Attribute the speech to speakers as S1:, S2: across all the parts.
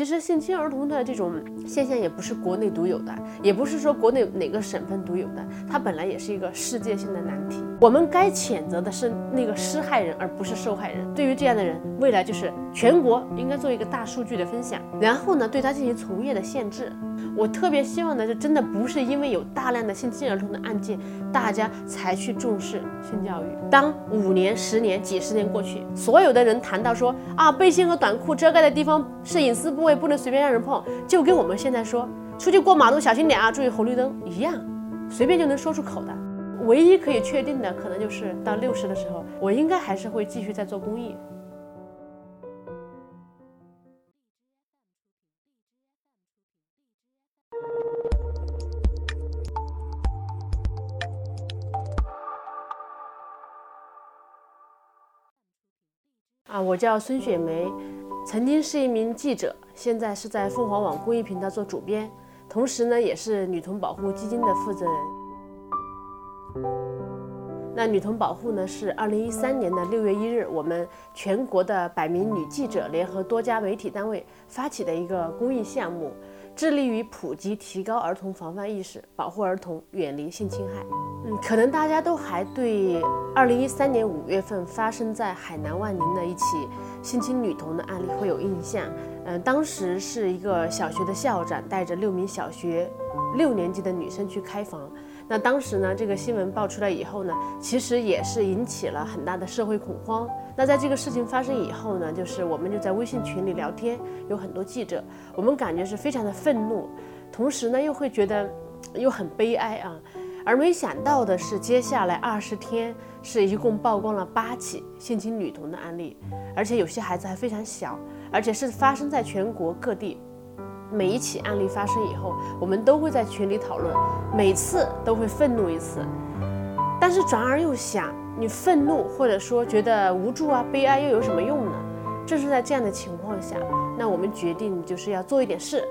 S1: 其实性侵儿童的这种现象也不是国内独有的，也不是说国内哪个省份独有的，它本来也是一个世界性的难题。我们该谴责的是那个施害人，而不是受害人。对于这样的人，未来就是全国应该做一个大数据的分享，然后呢，对他进行从业的限制。我特别希望的是，真的不是因为有大量的性侵儿童的案件，大家才去重视性教育。当五年、十年、几十年过去，所有的人谈到说啊，背心和短裤遮盖的地方是隐私部位，不能随便让人碰，就跟我们现在说出去过马路小心点啊，注意红绿灯一样，随便就能说出口的。唯一可以确定的，可能就是到六十的时候，我应该还是会继续在做公益。啊，我叫孙雪梅，曾经是一名记者，现在是在凤凰网公益频道做主编，同时呢，也是女童保护基金的负责人。那女童保护呢，是二零一三年的六月一日，我们全国的百名女记者联合多家媒体单位发起的一个公益项目。致力于普及、提高儿童防范意识，保护儿童远离性侵害。嗯，可能大家都还对二零一三年五月份发生在海南万宁的一起性侵女童的案例会有印象。嗯，当时是一个小学的校长带着六名小学六年级的女生去开房。那当时呢，这个新闻爆出来以后呢，其实也是引起了很大的社会恐慌。那在这个事情发生以后呢，就是我们就在微信群里聊天，有很多记者，我们感觉是非常的愤怒，同时呢又会觉得又很悲哀啊。而没想到的是，接下来二十天是一共曝光了八起性侵女童的案例，而且有些孩子还非常小，而且是发生在全国各地。每一起案例发生以后，我们都会在群里讨论，每次都会愤怒一次。但是转而又想，你愤怒或者说觉得无助啊、悲哀又有什么用呢？正是在这样的情况下，那我们决定就是要做一点事，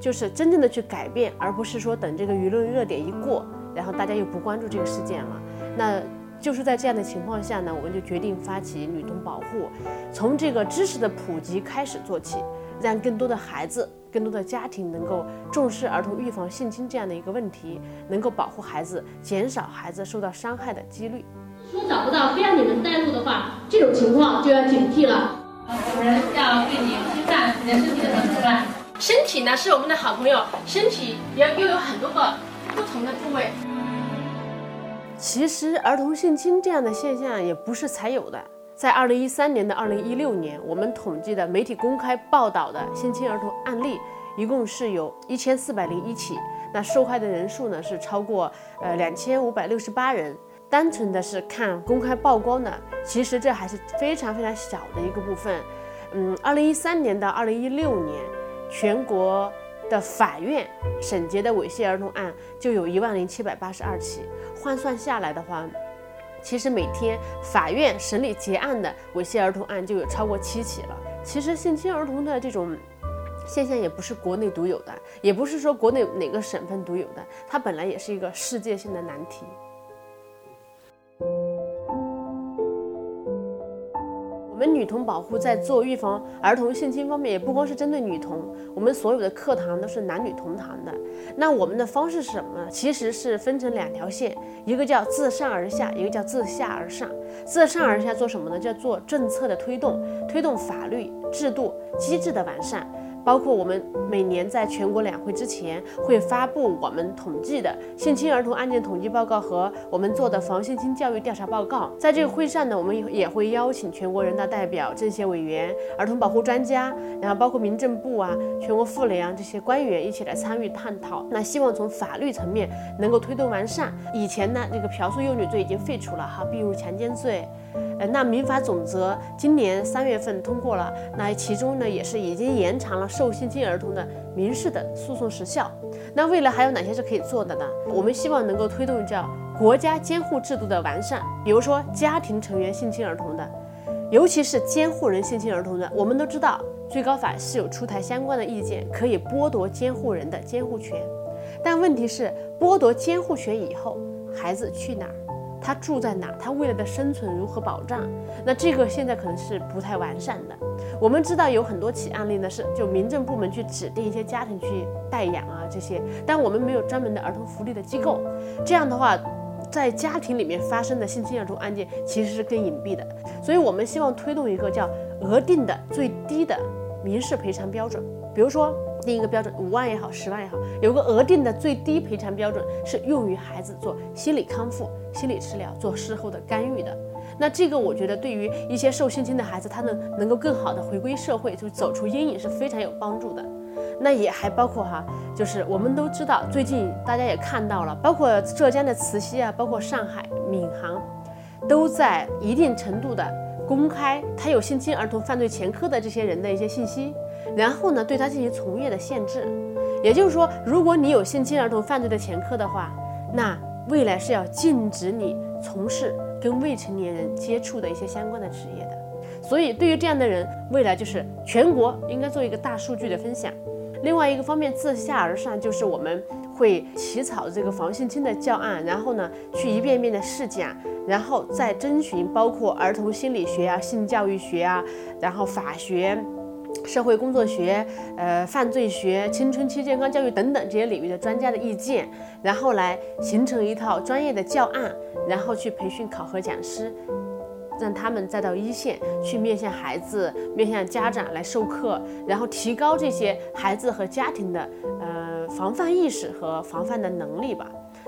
S1: 就是真正的去改变，而不是说等这个舆论热点一过，然后大家又不关注这个事件了。那就是在这样的情况下呢，我们就决定发起女童保护，从这个知识的普及开始做起，让更多的孩子。更多的家庭能够重视儿童预防性侵这样的一个问题，能够保护孩子，减少孩子受到伤害的几率。
S2: 说找不到，非要你们带路的话，这种情况就要警惕了。
S3: 有人要对你侵犯、你的身体怎么是吧？
S2: 身体呢是我们的好朋友，身体也又有很多个不同的部位。
S1: 其实儿童性侵这样的现象也不是才有的。在二零一三年的二零一六年，我们统计的媒体公开报道的性侵儿童案例，一共是有一千四百零一起，那受害的人数呢是超过呃两千五百六十八人。单纯的是看公开曝光的，其实这还是非常非常小的一个部分。嗯，二零一三年到二零一六年，全国的法院审结的猥亵儿童案就有一万零七百八十二起，换算下来的话。其实每天法院审理结案的猥亵儿童案就有超过七起了。其实性侵儿童的这种现象也不是国内独有的，也不是说国内哪个省份独有的，它本来也是一个世界性的难题。我们女童保护在做预防儿童性侵方面，也不光是针对女童，我们所有的课堂都是男女同堂的。那我们的方式是什么呢？其实是分成两条线，一个叫自上而下，一个叫自下而上。自上而下做什么呢？叫做政策的推动，推动法律制度机制的完善。包括我们每年在全国两会之前会发布我们统计的性侵儿童案件统计报告和我们做的防性侵教育调查报告。在这个会上呢，我们也会邀请全国人大代表、政协委员、儿童保护专家，然后包括民政部啊、全国妇联啊这些官员一起来参与探讨。那希望从法律层面能够推动完善。以前呢，这个嫖宿幼女罪已经废除了哈，并入强奸罪。呃，那民法总则今年三月份通过了，那其中呢也是已经延长了受性侵儿童的民事的诉讼时效。那未来还有哪些是可以做的呢？我们希望能够推动叫国家监护制度的完善，比如说家庭成员性侵儿童的，尤其是监护人性侵儿童的。我们都知道，最高法是有出台相关的意见，可以剥夺监护人的监护权。但问题是，剥夺监护权以后，孩子去哪儿？他住在哪？他未来的生存如何保障？那这个现在可能是不太完善的。我们知道有很多起案例呢，是就民政部门去指定一些家庭去代养啊这些，但我们没有专门的儿童福利的机构，这样的话。在家庭里面发生的性侵儿童案件其实是更隐蔽的，所以我们希望推动一个叫额定的最低的民事赔偿标准。比如说，定一个标准，五万也好，十万也好，有个额定的最低赔偿标准，是用于孩子做心理康复、心理治疗、做事后的干预的。那这个我觉得对于一些受性侵的孩子，他能能够更好的回归社会，就走出阴影是非常有帮助的。那也还包括哈，就是我们都知道，最近大家也看到了，包括浙江的慈溪啊，包括上海闵行，都在一定程度的公开他有性侵儿童犯罪前科的这些人的一些信息，然后呢，对他进行从业的限制。也就是说，如果你有性侵儿童犯罪的前科的话，那未来是要禁止你从事跟未成年人接触的一些相关的职业的。所以，对于这样的人，未来就是全国应该做一个大数据的分享。另外一个方面，自下而上就是我们会起草这个防性侵的教案，然后呢去一遍遍的试讲，然后再征询包括儿童心理学啊、性教育学啊，然后法学、社会工作学、呃犯罪学、青春期健康教育等等这些领域的专家的意见，然后来形成一套专业的教案，然后去培训考核讲师。让他们再到一线去面向孩子、面向家长来授课，然后提高这些孩子和家庭的呃防范意识和防范的能力吧。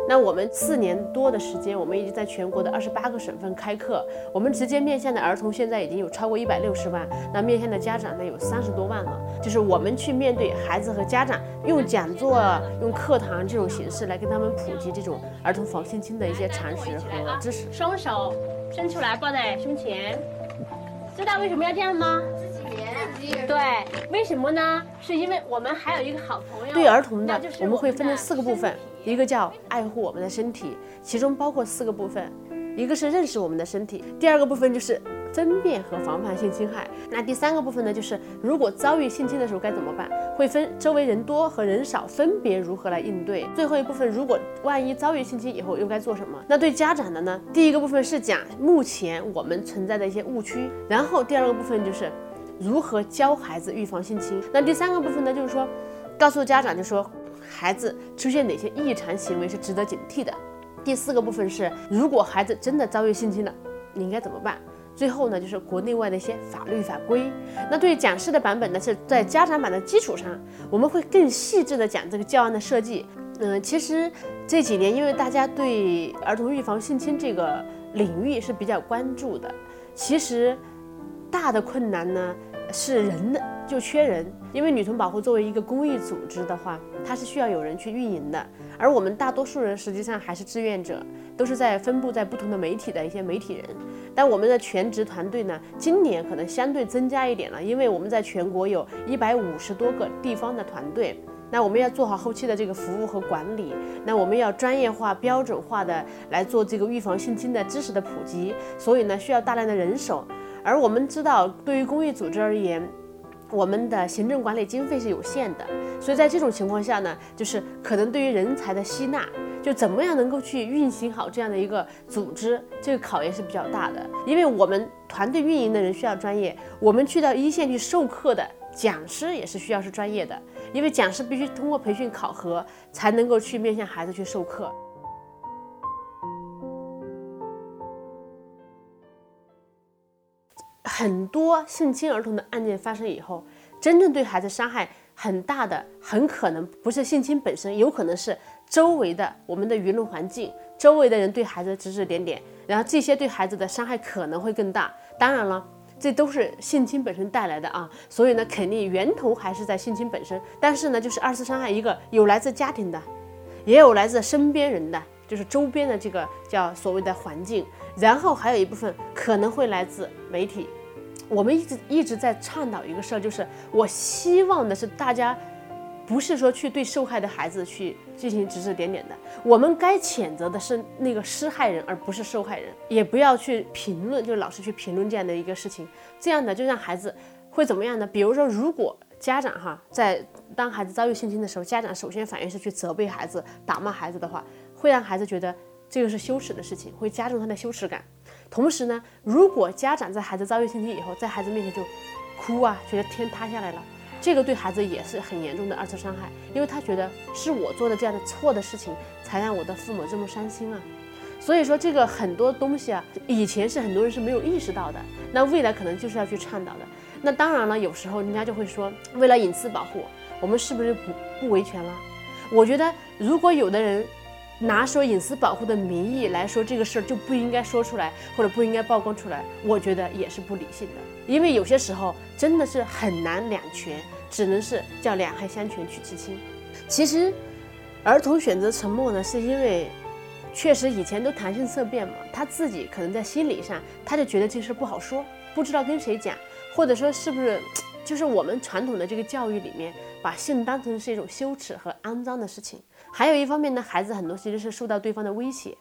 S1: 那我们四年多的时间，我们已经在全国的二十八个省份开课，我们直接面向的儿童现在已经有超过一百六十万，那面向的家长呢有三十多万了。就是我们去面对孩子和家长，用讲座、用课堂这种形式来跟他们普及这种儿童防性侵的一些常识和知识。
S2: 双手。伸出来抱在胸前，知道为什么要这样吗？对，为什么呢？是因为我们还有一个好朋友。
S1: 对儿童的，我们会分成四个部分，一个叫爱护我们的身体，其中包括四个部分，一个是认识我们的身体，第二个部分就是。分辨和防范性侵害。那第三个部分呢，就是如果遭遇性侵的时候该怎么办？会分周围人多和人少，分别如何来应对。最后一部分，如果万一遭遇性侵以后又该做什么？那对家长的呢？第一个部分是讲目前我们存在的一些误区，然后第二个部分就是如何教孩子预防性侵。那第三个部分呢，就是说告诉家长，就说孩子出现哪些异常行为是值得警惕的。第四个部分是如果孩子真的遭遇性侵了，你应该怎么办？最后呢，就是国内外的一些法律法规。那对于讲师的版本呢，是在家长版的基础上，我们会更细致的讲这个教案的设计。嗯，其实这几年因为大家对儿童预防性侵这个领域是比较关注的，其实大的困难呢是人的就缺人，因为女童保护作为一个公益组织的话，它是需要有人去运营的，而我们大多数人实际上还是志愿者，都是在分布在不同的媒体的一些媒体人。但我们的全职团队呢，今年可能相对增加一点了，因为我们在全国有一百五十多个地方的团队，那我们要做好后期的这个服务和管理，那我们要专业化、标准化的来做这个预防性侵的知识的普及，所以呢，需要大量的人手。而我们知道，对于公益组织而言，我们的行政管理经费是有限的，所以在这种情况下呢，就是可能对于人才的吸纳。就怎么样能够去运行好这样的一个组织，这个考验是比较大的。因为我们团队运营的人需要专业，我们去到一线去授课的讲师也是需要是专业的，因为讲师必须通过培训考核才能够去面向孩子去授课。很多性侵儿童的案件发生以后，真正对孩子伤害很大的，很可能不是性侵本身，有可能是。周围的我们的舆论环境，周围的人对孩子指指点点，然后这些对孩子的伤害可能会更大。当然了，这都是性侵本身带来的啊，所以呢，肯定源头还是在性侵本身。但是呢，就是二次伤害，一个有来自家庭的，也有来自身边人的，就是周边的这个叫所谓的环境，然后还有一部分可能会来自媒体。我们一直一直在倡导一个事儿，就是我希望的是大家。不是说去对受害的孩子去进行指指点点的，我们该谴责的是那个施害人，而不是受害人。也不要去评论，就老是去评论这样的一个事情，这样的就让孩子会怎么样呢？比如说，如果家长哈在当孩子遭遇性侵的时候，家长首先反应是去责备孩子、打骂孩子的话，会让孩子觉得这个是羞耻的事情，会加重他的羞耻感。同时呢，如果家长在孩子遭遇性侵以后，在孩子面前就哭啊，觉得天塌下来了，这个对孩子也是很严重的二次伤害，因为他觉得是我做的这样的错的事情，才让我的父母这么伤心啊。所以说这个很多东西啊，以前是很多人是没有意识到的，那未来可能就是要去倡导的。那当然了，有时候人家就会说，为了隐私保护，我们是不是不不维权了？我觉得如果有的人。拿说隐私保护的名义来说这个事儿就不应该说出来，或者不应该曝光出来，我觉得也是不理性的。因为有些时候真的是很难两全，只能是叫两害相权取其轻。其实，儿童选择沉默呢，是因为确实以前都谈性色变嘛，他自己可能在心理上他就觉得这事儿不好说，不知道跟谁讲，或者说是不是就是我们传统的这个教育里面把性当成是一种羞耻和肮脏的事情。还有一方面呢，孩子很多其实是受到对方的威胁，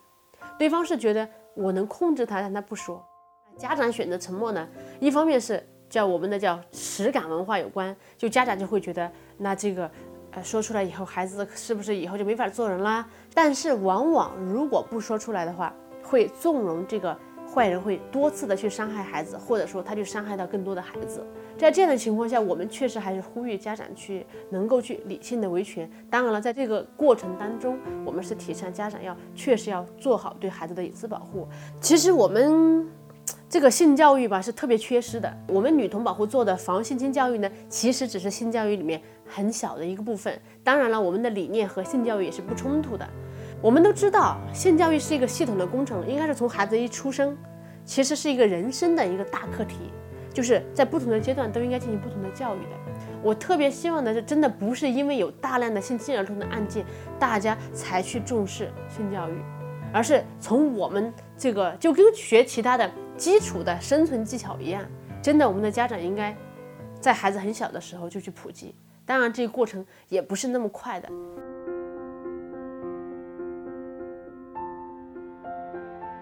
S1: 对方是觉得我能控制他，让他不说。家长选择沉默呢，一方面是叫我们的叫耻感文化有关，就家长就会觉得那这个呃说出来以后，孩子是不是以后就没法做人啦？但是往往如果不说出来的话，会纵容这个。坏人会多次的去伤害孩子，或者说他就伤害到更多的孩子。在这样的情况下，我们确实还是呼吁家长去能够去理性的维权。当然了，在这个过程当中，我们是提倡家长要确实要做好对孩子的隐私保护。其实我们这个性教育吧是特别缺失的。我们女童保护做的防性侵教育呢，其实只是性教育里面很小的一个部分。当然了，我们的理念和性教育也是不冲突的。我们都知道，性教育是一个系统的工程，应该是从孩子一出生，其实是一个人生的一个大课题，就是在不同的阶段都应该进行不同的教育的。我特别希望的是，真的不是因为有大量的性侵儿童的案件，大家才去重视性教育，而是从我们这个就跟学其他的基础的生存技巧一样，真的我们的家长应该在孩子很小的时候就去普及。当然，这个过程也不是那么快的。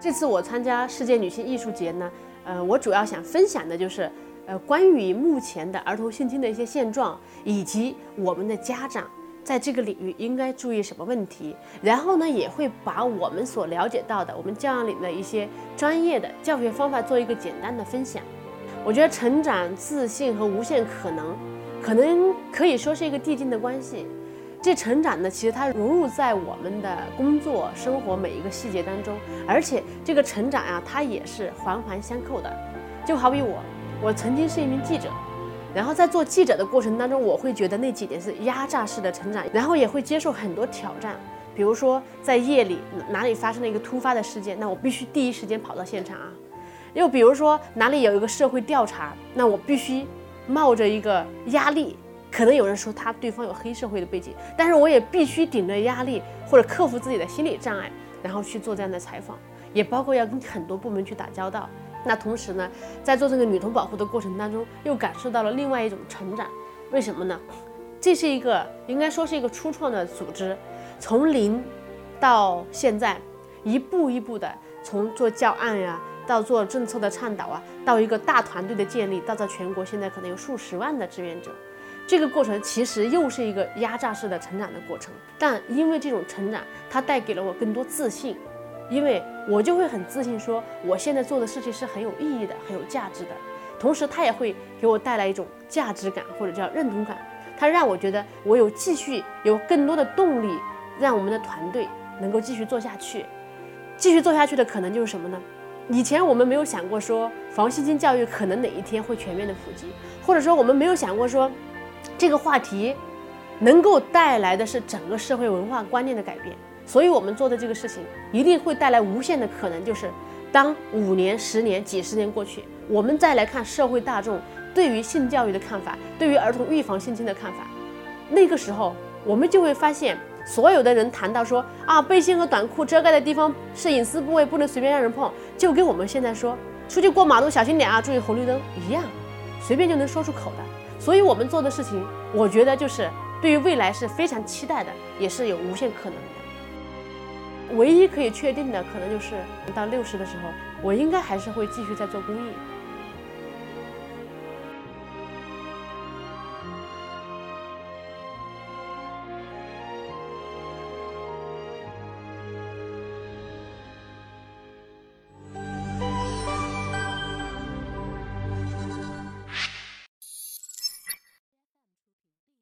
S1: 这次我参加世界女性艺术节呢，呃，我主要想分享的就是，呃，关于目前的儿童性侵的一些现状，以及我们的家长在这个领域应该注意什么问题。然后呢，也会把我们所了解到的我们教养里的一些专业的教学方法做一个简单的分享。我觉得成长、自信和无限可能，可能可以说是一个递进的关系。这成长呢，其实它融入在我们的工作生活每一个细节当中，而且这个成长呀，它也是环环相扣的。就好比我，我曾经是一名记者，然后在做记者的过程当中，我会觉得那几年是压榨式的成长，然后也会接受很多挑战。比如说在夜里哪里发生了一个突发的事件，那我必须第一时间跑到现场啊。又比如说哪里有一个社会调查，那我必须冒着一个压力。可能有人说他对方有黑社会的背景，但是我也必须顶着压力或者克服自己的心理障碍，然后去做这样的采访，也包括要跟很多部门去打交道。那同时呢，在做这个女童保护的过程当中，又感受到了另外一种成长。为什么呢？这是一个应该说是一个初创的组织，从零到现在，一步一步的从做教案呀，到做政策的倡导啊，到一个大团队的建立，到在全国现在可能有数十万的志愿者。这个过程其实又是一个压榨式的成长的过程，但因为这种成长，它带给了我更多自信，因为我就会很自信说，我现在做的事情是很有意义的，很有价值的。同时，它也会给我带来一种价值感或者叫认同感，它让我觉得我有继续有更多的动力，让我们的团队能够继续做下去。继续做下去的可能就是什么呢？以前我们没有想过说防性侵教育可能哪一天会全面的普及，或者说我们没有想过说。这个话题能够带来的是整个社会文化观念的改变，所以我们做的这个事情一定会带来无限的可能。就是当五年、十年、几十年过去，我们再来看社会大众对于性教育的看法，对于儿童预防性侵的看法，那个时候我们就会发现，所有的人谈到说啊，背心和短裤遮盖的地方是隐私部位，不能随便让人碰，就跟我们现在说出去过马路小心点啊，注意红绿灯一样，随便就能说出口的。所以，我们做的事情，我觉得就是对于未来是非常期待的，也是有无限可能的。唯一可以确定的，可能就是到六十的时候，我应该还是会继续在做公益。